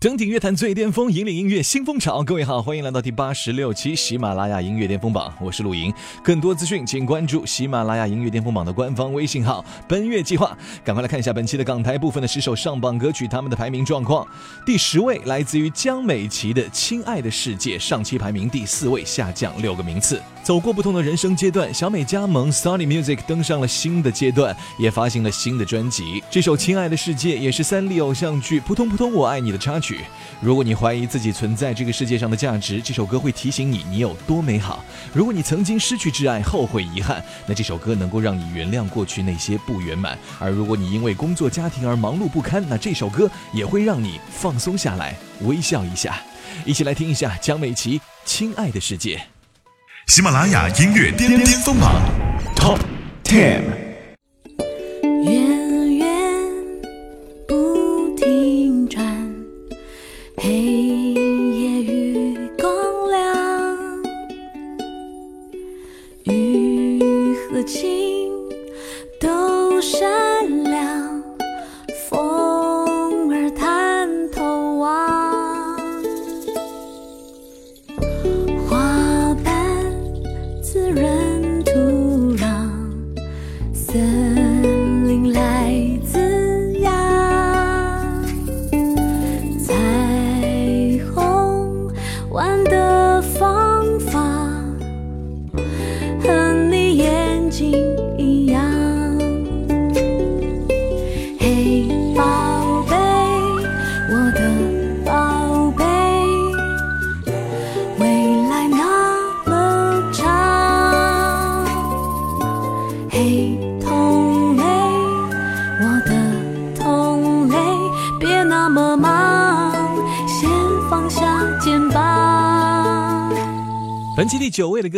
登顶乐坛最巅峰，引领音乐新风潮。各位好，欢迎来到第八十六期喜马拉雅音乐巅峰榜，我是陆莹。更多资讯请关注喜马拉雅音乐巅峰榜的官方微信号“奔月计划”。赶快来看一下本期的港台部分的十首上榜歌曲，他们的排名状况。第十位来自于江美琪的《亲爱的世界》，上期排名第四位，下降六个名次。走过不同的人生阶段，小美加盟 Sony Music，登上了新的阶段，也发行了新的专辑。这首《亲爱的世界》也是三立偶像剧《扑通扑通我爱你》的插曲。如果你怀疑自己存在这个世界上的价值，这首歌会提醒你你有多美好。如果你曾经失去挚爱、后悔遗憾，那这首歌能够让你原谅过去那些不圆满。而如果你因为工作、家庭而忙碌不堪，那这首歌也会让你放松下来，微笑一下。一起来听一下江美琪《亲爱的世界》。喜马拉雅音乐巅巅榜 Top Ten。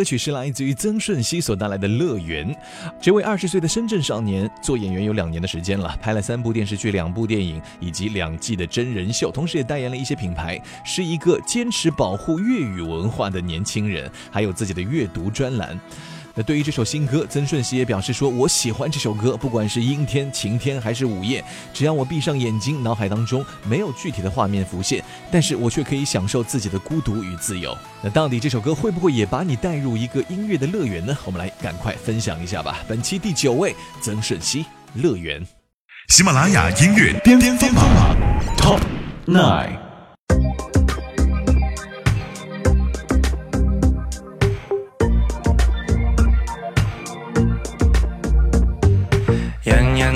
歌曲是来自于曾舜晞所带来的《乐园》。这位二十岁的深圳少年做演员有两年的时间了，拍了三部电视剧、两部电影以及两季的真人秀，同时也代言了一些品牌，是一个坚持保护粤语文化的年轻人，还有自己的阅读专栏。那对于这首新歌，曾舜晞也表示说：“我喜欢这首歌，不管是阴天、晴天还是午夜，只要我闭上眼睛，脑海当中没有具体的画面浮现，但是我却可以享受自己的孤独与自由。”那到底这首歌会不会也把你带入一个音乐的乐园呢？我们来赶快分享一下吧。本期第九位，曾舜晞，《乐园》，喜马拉雅音乐巅峰榜 Top Nine。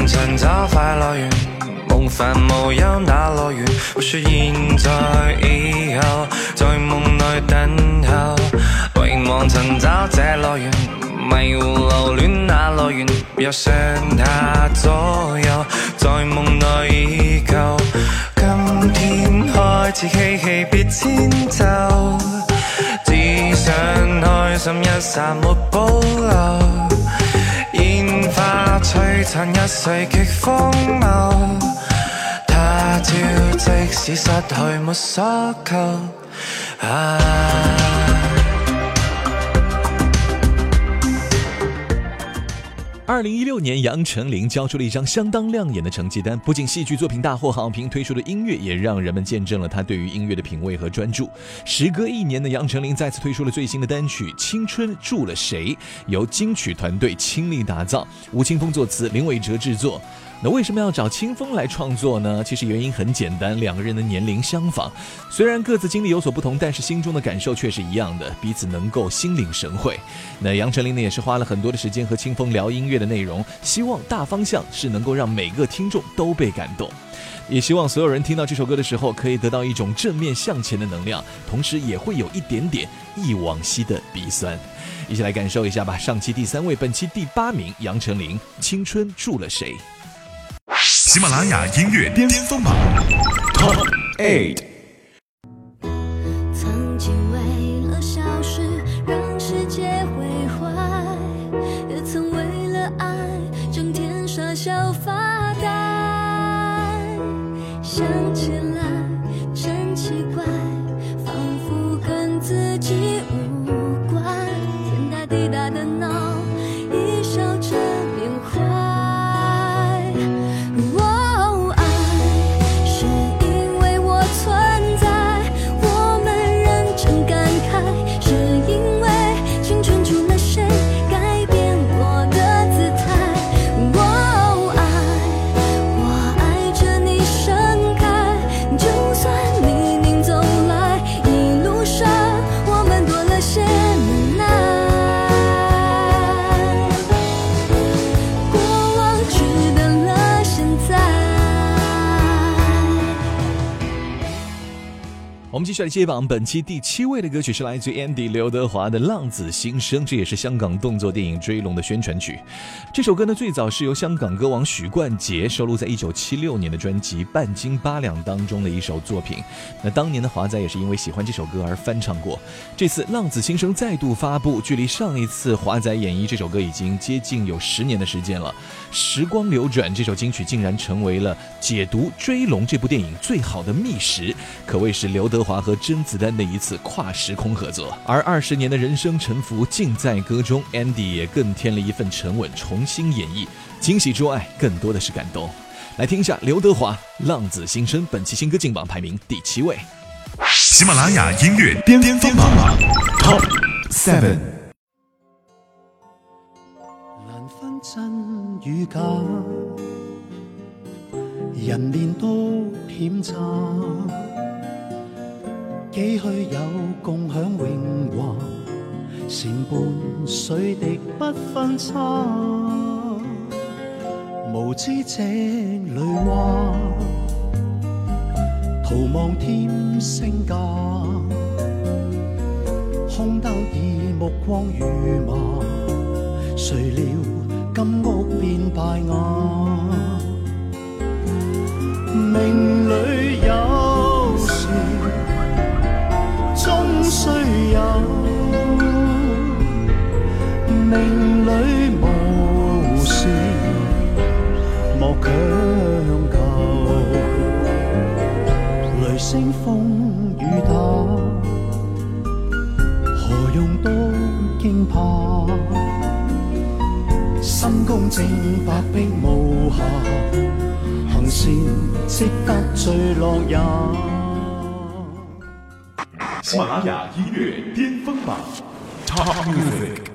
寻找快乐园，梦烦无忧那乐园。不说现在以后，在梦内等候。遗忘寻找这乐园，迷糊留恋那乐园。若上下左右，在梦内依旧，今天开始嬉戏，别迁就，只想开心一刹，没保留。璀璨一世极荒谬。他朝即使失去，没所求。啊。二零一六年，杨丞琳交出了一张相当亮眼的成绩单。不仅戏剧作品大获好评，推出的音乐也让人们见证了他对于音乐的品味和专注。时隔一年的杨丞琳再次推出了最新的单曲《青春住了谁》，由金曲团队倾力打造，吴青峰作词，林伟哲制作。那为什么要找清风来创作呢？其实原因很简单，两个人的年龄相仿，虽然各自经历有所不同，但是心中的感受却是一样的，彼此能够心领神会。那杨丞琳呢，也是花了很多的时间和清风聊音乐的内容，希望大方向是能够让每个听众都被感动，也希望所有人听到这首歌的时候可以得到一种正面向前的能量，同时也会有一点点忆往昔的鼻酸，一起来感受一下吧。上期第三位，本期第八名，杨丞琳，《青春住了谁》。喜马拉雅音乐巅峰榜 top eight。曾经为了小事让世界毁坏，也曾为了爱整天耍小。我们继续来接榜，本期第七位的歌曲是来自 Andy 刘德华的《浪子心声》，这也是香港动作电影《追龙》的宣传曲。这首歌呢，最早是由香港歌王许冠杰收录在1976年的专辑《半斤八两》当中的一首作品。那当年的华仔也是因为喜欢这首歌而翻唱过。这次《浪子心声》再度发布，距离上一次华仔演绎这首歌已经接近有十年的时间了。时光流转，这首金曲竟然成为了解读《追龙》这部电影最好的密食，可谓是刘德。华和甄子丹的一次跨时空合作，而二十年的人生沉浮尽在歌中，Andy 也更添了一份沉稳，重新演绎《惊喜之外，更多的是感动。来听一下刘德华《浪子心声》，本期新歌进榜排名第七位。喜马拉雅音乐巅峰榜榜 top seven。几许有共享荣华，善伴水滴不分差。无知井里蛙，徒望添星价。空得意目光如麻，谁料金屋变败瓦？命里。喜马拉雅音乐巅峰榜 t a l Music。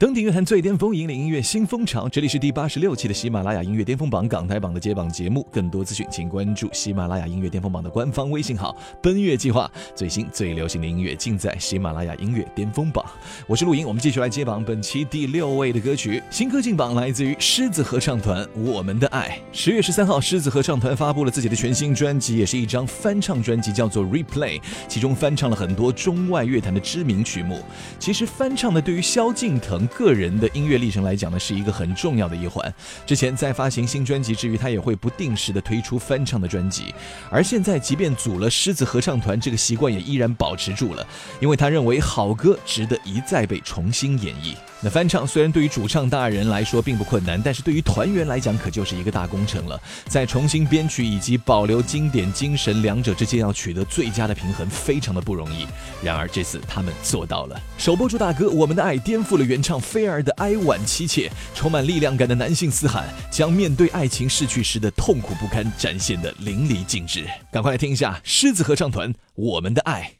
登顶乐坛最巅峰，引领音乐新风潮。这里是第八十六期的喜马拉雅音乐巅峰榜港台榜的揭榜节目。更多资讯，请关注喜马拉雅音乐巅峰榜的官方微信号“奔月计划”。最新最流行的音乐尽在喜马拉雅音乐巅峰榜。我是陆莹，我们继续来揭榜。本期第六位的歌曲《新歌进榜》来自于狮子合唱团，《我们的爱》。十月十三号，狮子合唱团发布了自己的全新专辑，也是一张翻唱专辑，叫做《Replay》，其中翻唱了很多中外乐坛的知名曲目。其实翻唱的，对于萧敬腾。个人的音乐历程来讲呢，是一个很重要的一环。之前在发行新专辑之余，他也会不定时的推出翻唱的专辑。而现在，即便组了狮子合唱团，这个习惯也依然保持住了。因为他认为好歌值得一再被重新演绎。那翻唱虽然对于主唱大人来说并不困难，但是对于团员来讲可就是一个大工程了。在重新编曲以及保留经典精神两者之间，要取得最佳的平衡，非常的不容易。然而这次他们做到了，首播主打歌《我们的爱》颠覆了原唱。菲儿的哀婉凄切，充满力量感的男性嘶喊，将面对爱情逝去时的痛苦不堪展现的淋漓尽致。赶快听一下狮子合唱团《我们的爱》。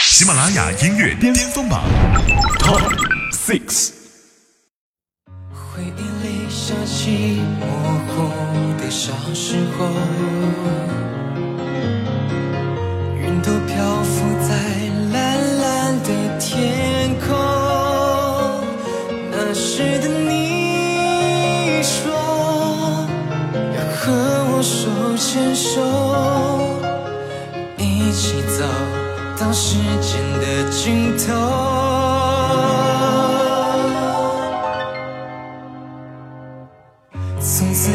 喜马拉雅音乐巅峰榜 Top Six。牵手，一起走到时间的尽头。从此。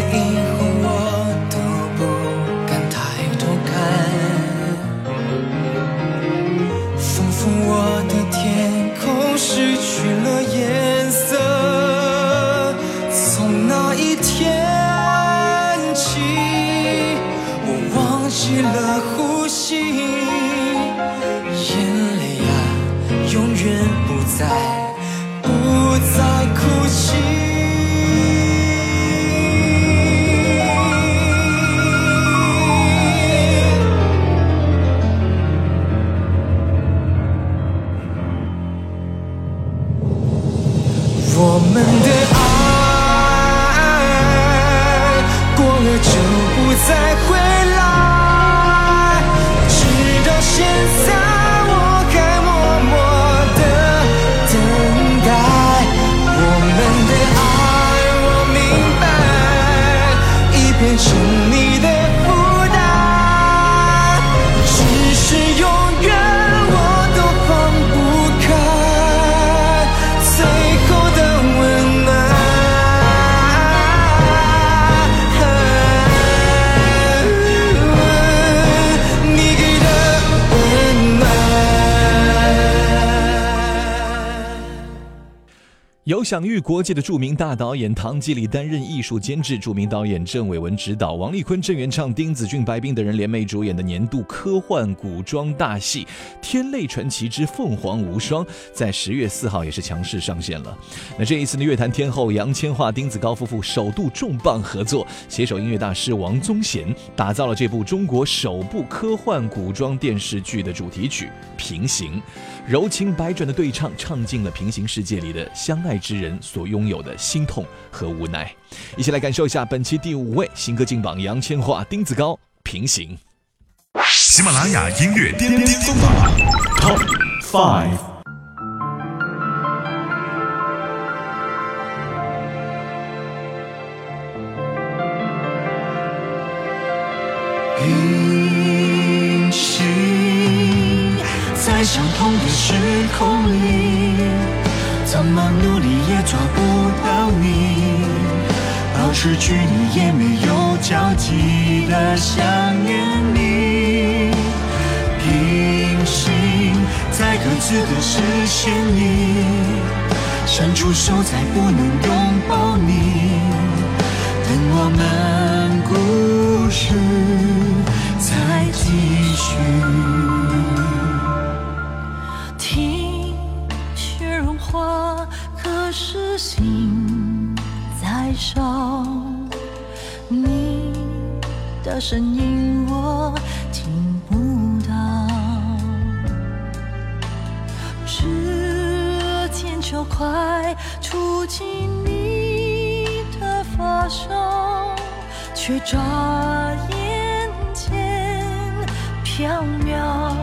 享誉国际的著名大导演唐季礼担任艺术监制，著名导演郑伟文执导，王丽坤、郑元畅、丁子峻、白冰等人联袂主演的年度科幻古装大戏《天泪传奇之凤凰无双》在十月四号也是强势上线了。那这一次呢，乐坛天后杨千嬅、丁子高夫妇首度重磅合作，携手音乐大师王宗贤，打造了这部中国首部科幻古装电视剧的主题曲《平行》。柔情百转的对唱，唱尽了平行世界里的相爱之人所拥有的心痛和无奈。一起来感受一下本期第五位新歌进榜：杨千嬅、丁子高《平行》。喜马拉雅音乐巅巅风 Top Five。怎么努力也抓不到你，保持距离也没有交集的想念你，平行在各自的视线里，伸出手再不能拥抱你，等我们故事再继续。声音我听不到，指尖就快触及你的发梢，却眨眼间飘渺。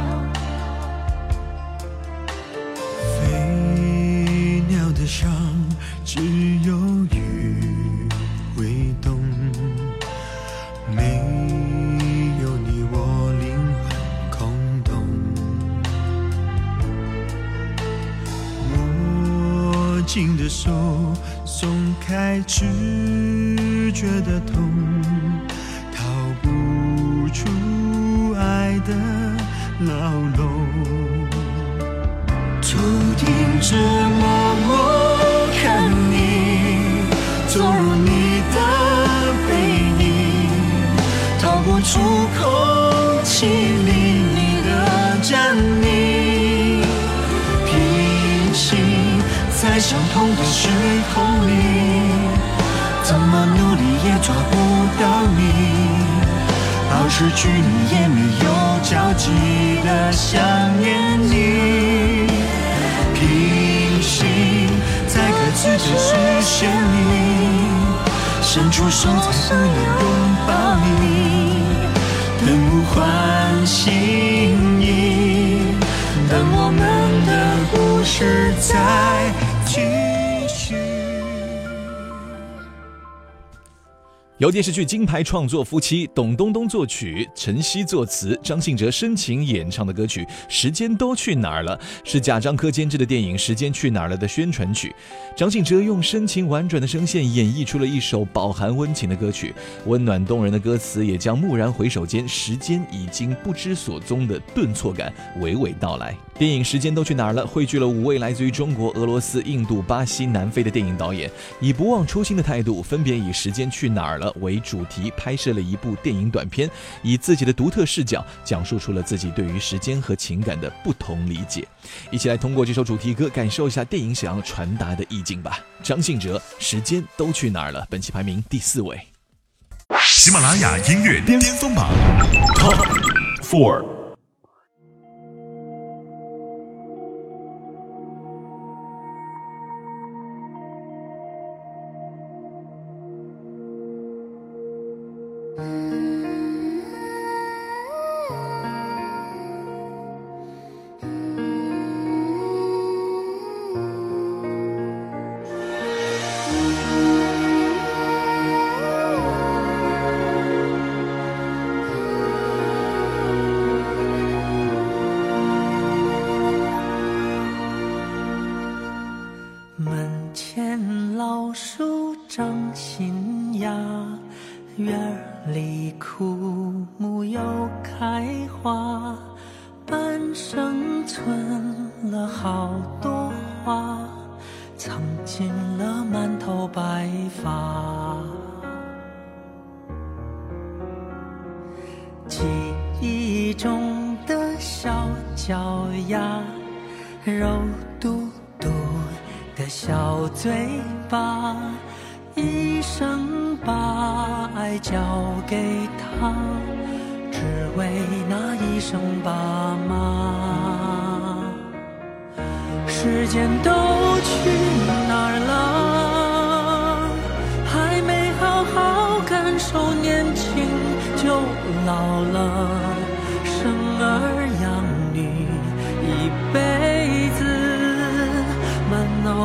飞鸟的伤。只。手松开，直觉的痛，逃不出爱的牢笼，注定。在相同的时空里，怎么努力也抓不到你，保持距离也没有交集的想念你。平行在各自的视线里，伸出才不能拥抱你，等物换心意，等我们的故事在。由电视剧金牌创作夫妻董冬冬作曲、陈曦作词、张信哲深情演唱的歌曲《时间都去哪儿了》，是贾樟柯监制的电影《时间去哪儿了》的宣传曲。张信哲用深情婉转的声线演绎出了一首饱含温情的歌曲，温暖动人的歌词也将蓦然回首间时间已经不知所踪的顿挫感娓娓道来。电影《时间都去哪儿了》汇聚了五位来自于中国、俄罗斯、印度、巴西、南非的电影导演，以不忘初心的态度，分别以“时间去哪儿了”为主题拍摄了一部电影短片，以自己的独特视角，讲述出了自己对于时间和情感的不同理解。一起来通过这首主题歌，感受一下电影想要传达的意境吧。张信哲《时间都去哪儿了》，本期排名第四位。喜马拉雅音乐巅峰榜 Top Four。老树长新芽，院里枯木又开花。半生存了好多花，藏进了满头白发。记忆中的小脚丫，肉。小嘴巴，一生把爱交给他，只为那一声爸妈。时间都去哪儿了？还没好好感受年轻，就老了。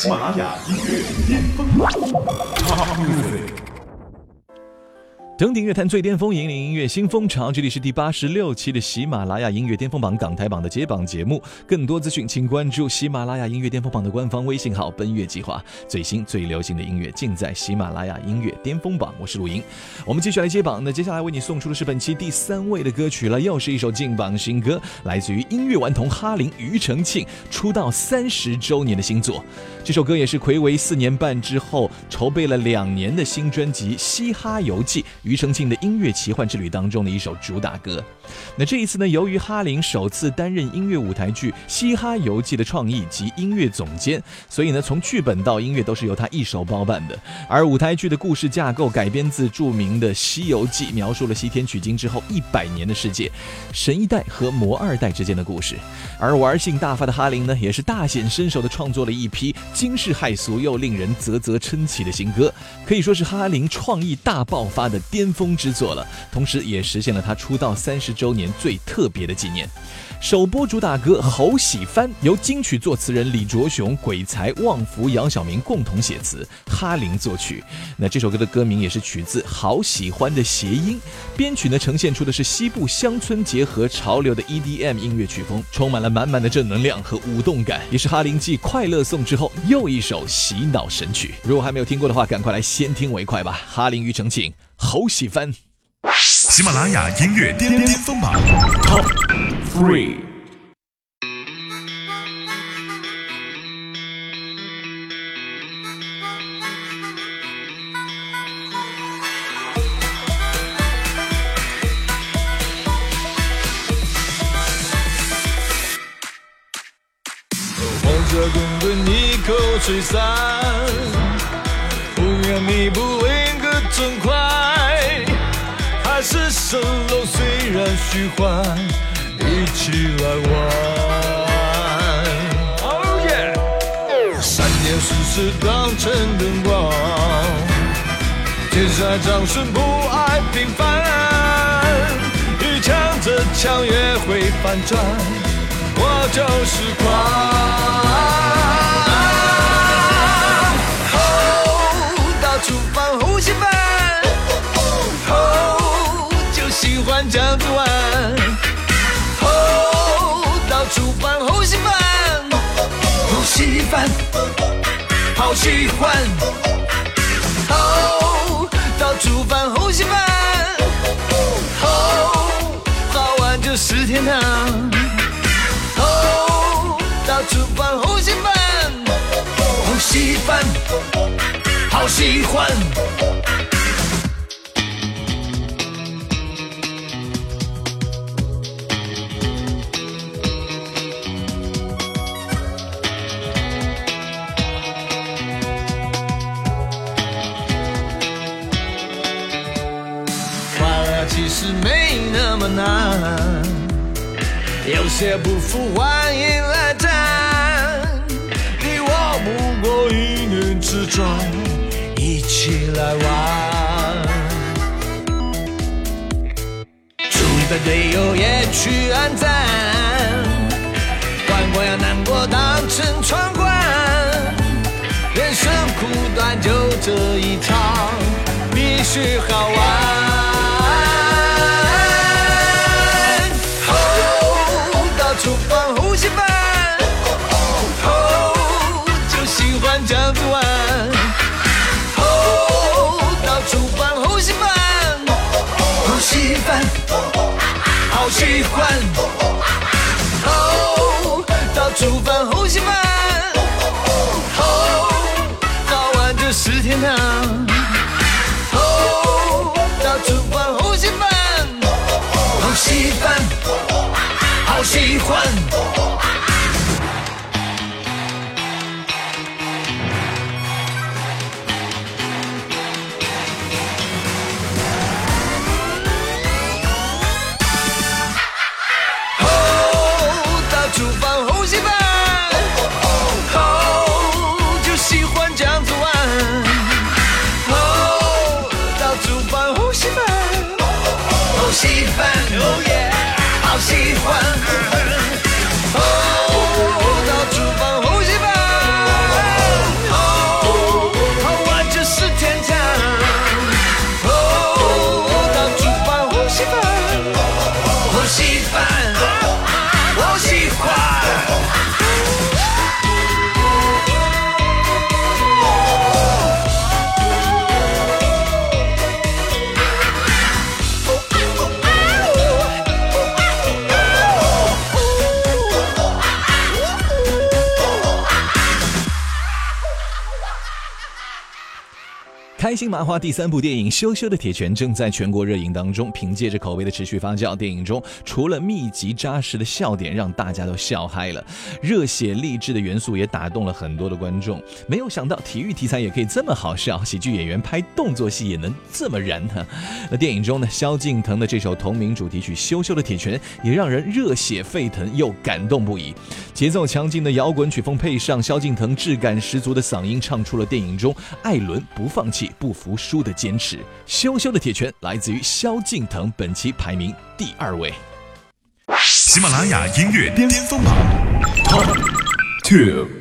喜马拉雅音乐巅峰。整顶乐坛最巅峰，引领音乐新风潮。这里是第八十六期的喜马拉雅音乐巅峰榜港台榜的揭榜节目。更多资讯，请关注喜马拉雅音乐巅峰榜的官方微信号“奔月计划”。最新最流行的音乐，尽在喜马拉雅音乐巅峰榜。我是陆莹，我们继续来揭榜。那接下来为你送出的是本期第三位的歌曲了，又是一首进榜新歌，来自于音乐顽童哈林庾澄庆出道三十周年的新作。这首歌也是魁违四年半之后，筹备了两年的新专辑《嘻哈游记》。庾澄庆的音乐奇幻之旅当中的一首主打歌。那这一次呢，由于哈林首次担任音乐舞台剧《嘻哈游记》的创意及音乐总监，所以呢，从剧本到音乐都是由他一手包办的。而舞台剧的故事架构改编自著名的《西游记》，描述了西天取经之后一百年的世界，神一代和魔二代之间的故事。而玩性大发的哈林呢，也是大显身手的，创作了一批惊世骇俗又令人啧啧称奇的新歌，可以说是哈林创意大爆发的第。巅峰之作了，同时也实现了他出道三十周年最特别的纪念。首播主打歌《好喜欢》由金曲作词人李卓雄、鬼才旺福、杨晓明共同写词，哈林作曲。那这首歌的歌名也是取自“好喜欢”的谐音，编曲呢呈现出的是西部乡村结合潮流的 EDM 音乐曲风，充满了满满的正能量和舞动感，也是哈林继《快乐颂》之后又一首洗脑神曲。如果还没有听过的话，赶快来先听为快吧！哈林庾澄庆《好喜欢》，喜马拉雅音乐巅巅峰榜。three。吹散。快？海市蜃楼虽然虚幻。一起来玩！哦耶！三点四十，当晨灯光。天生爱掌声，不爱平凡。一枪则枪也会反转。我就是狂！哦，到处放。好喜欢，哦，到厨房红稀饭，哦，好碗就是天堂，哦，到厨房红稀饭，红稀饭好喜欢。难，有些不服欢迎来战，你我不过一念之转，一起来玩。输一的队友也去安赞，关过呀难过当成闯关，人生苦短就这一场，必须好玩。喜欢，哦，到厨房呼吸饭，哦，到晚就是天堂，哦，到处房红心饭，呼吸饭好喜欢。换。开心麻花第三部电影《羞羞的铁拳》正在全国热映当中。凭借着口碑的持续发酵，电影中除了密集扎实的笑点，让大家都笑嗨了，热血励志的元素也打动了很多的观众。没有想到体育题材也可以这么好笑，喜剧演员拍动作戏也能这么燃。那电影中呢，萧敬腾的这首同名主题曲《羞羞的铁拳》也让人热血沸腾又感动不已。节奏强劲的摇滚曲风配上萧敬腾质感十足的嗓音，唱出了电影中艾伦不放弃。不服输的坚持，羞羞的铁拳来自于萧敬腾，本期排名第二位。喜马拉雅音乐巅峰榜。Top Two。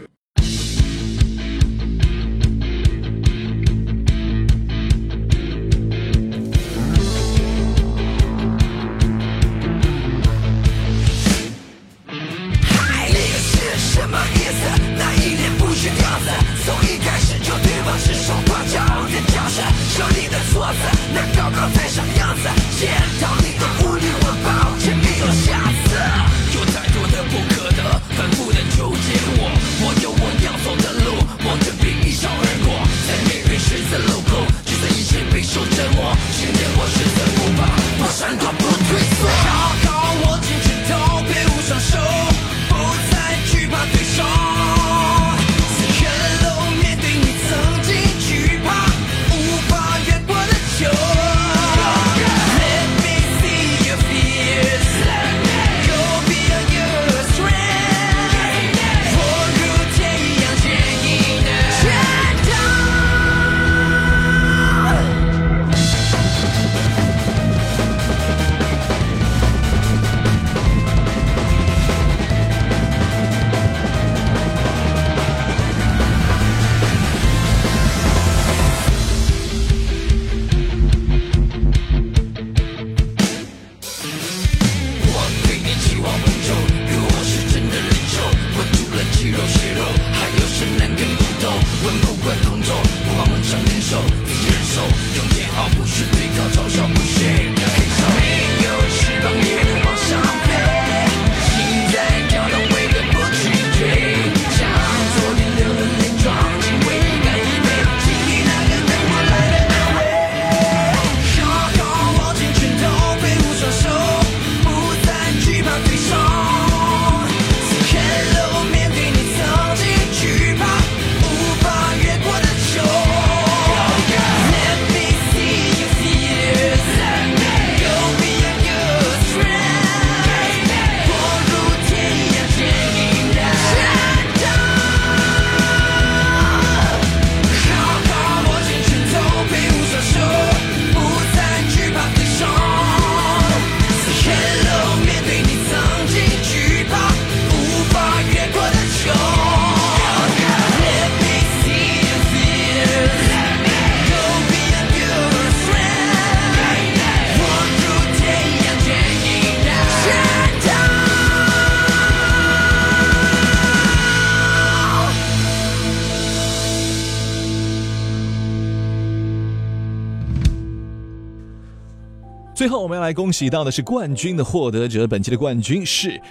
后，我们要来恭喜到的是冠军的获得者。本期的冠军是。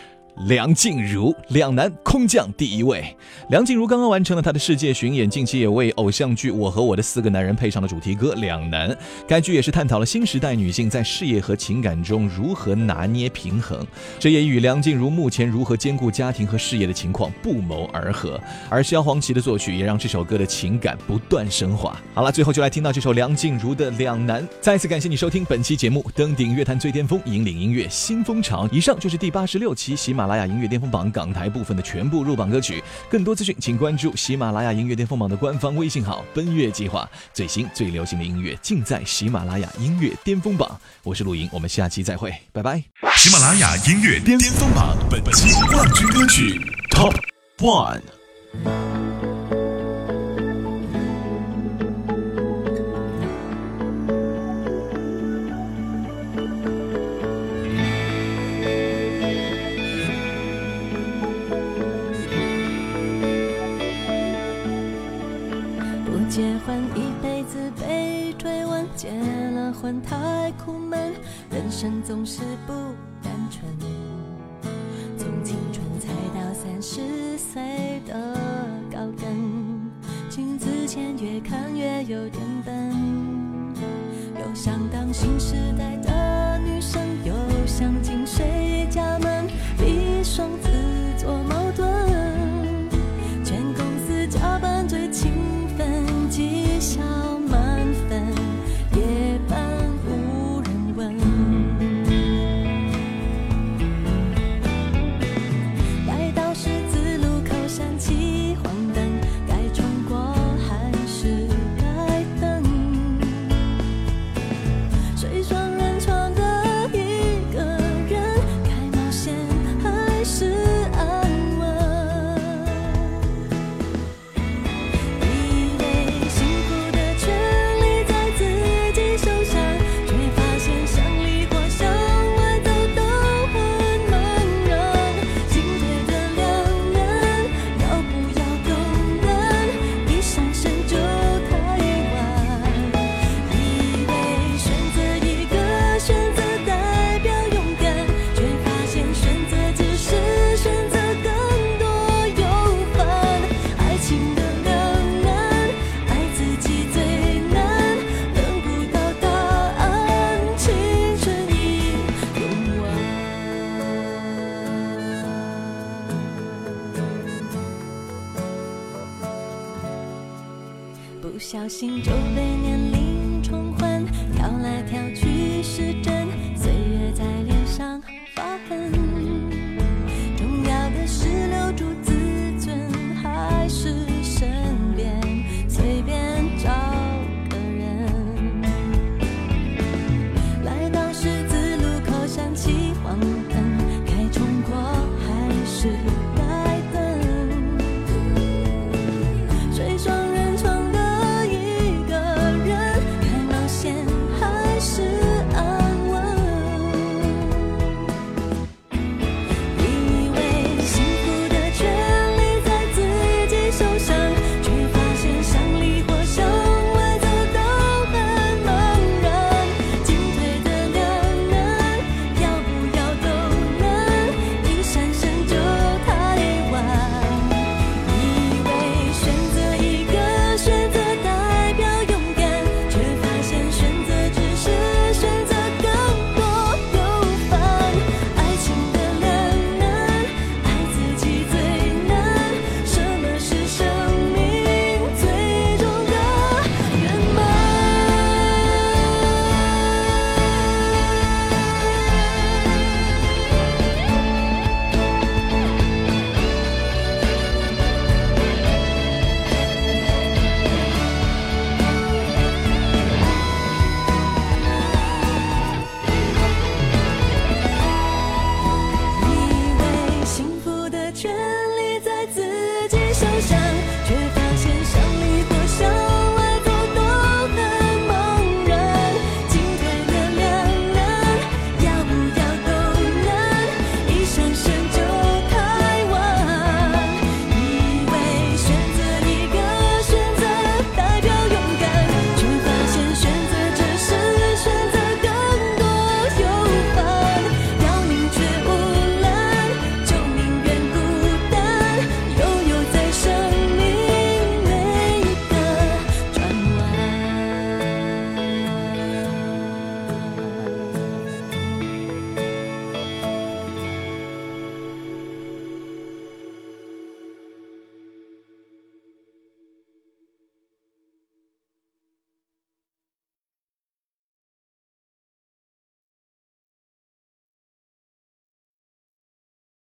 梁静茹《两难》空降第一位。梁静茹刚刚完成了她的世界巡演，近期也为偶像剧《我和我的四个男人》配上了主题歌《两难》。该剧也是探讨了新时代女性在事业和情感中如何拿捏平衡，这也与梁静茹目前如何兼顾家庭和事业的情况不谋而合。而萧煌奇的作曲也让这首歌的情感不断升华。好了，最后就来听到这首梁静茹的《两难》，再次感谢你收听本期节目，登顶乐坛最巅峰，引领音乐新风潮。以上就是第八十六期喜马。喜马拉雅音乐巅峰榜港台部分的全部入榜歌曲，更多资讯请关注喜马拉雅音乐巅峰榜的官方微信号“奔月计划”。最新最流行的音乐尽在喜马拉雅音乐巅峰榜。我是陆莹，我们下期再会，拜拜！喜马拉雅音乐巅峰榜本期冠军歌曲 Top One。太苦闷，人生总是不单纯。从青春踩到三十岁的高跟，镜子前越看越有点笨，又想当新时代的女生，又想听谁？